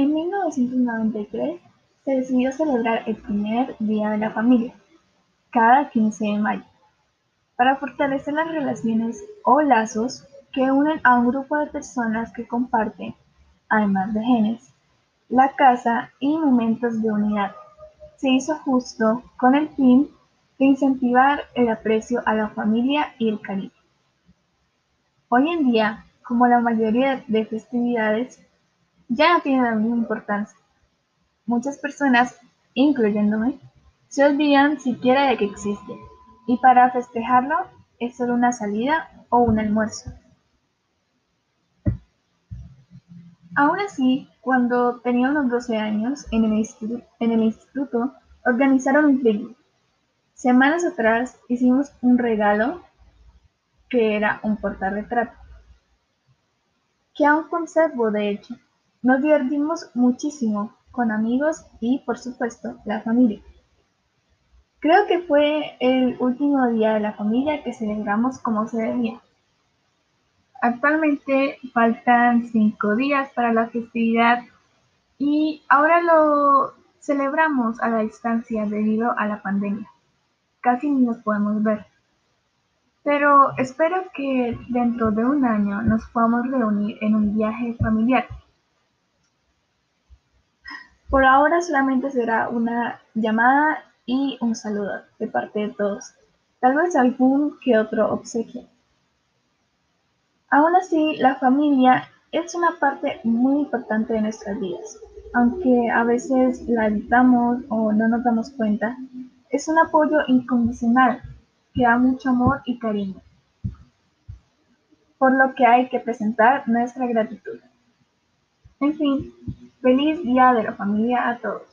En 1993 se decidió celebrar el primer Día de la Familia, cada 15 de mayo, para fortalecer las relaciones o lazos que unen a un grupo de personas que comparten, además de genes, la casa y momentos de unidad. Se hizo justo con el fin de incentivar el aprecio a la familia y el cariño. Hoy en día, como la mayoría de festividades, ya no tienen la misma importancia. Muchas personas, incluyéndome, se olvidan siquiera de que existe, y para festejarlo es solo una salida o un almuerzo. Aún así, cuando tenía unos 12 años, en el, instituto, organizaron un picnic. Semanas atrás hicimos un regalo que era un portarretrato, que aún conservo de hecho. Nos divertimos muchísimo con amigos y, por supuesto, la familia. Creo que fue el último día de la familia que celebramos como se debía. Actualmente faltan cinco días para la festividad y ahora lo celebramos a la distancia debido a la pandemia. Casi ni nos podemos ver. Pero espero que dentro de un año nos podamos reunir en un viaje familiar. Por ahora solamente será una llamada y un saludo de parte de todos. Tal vez algún que otro obsequio. Aún así, la familia es una parte muy importante de nuestras vidas. Aunque a veces la evitamos o no nos damos cuenta, es un apoyo incondicional que da mucho amor y cariño. Por lo que hay que presentar nuestra gratitud. En fin, feliz Día de la Familia a todos.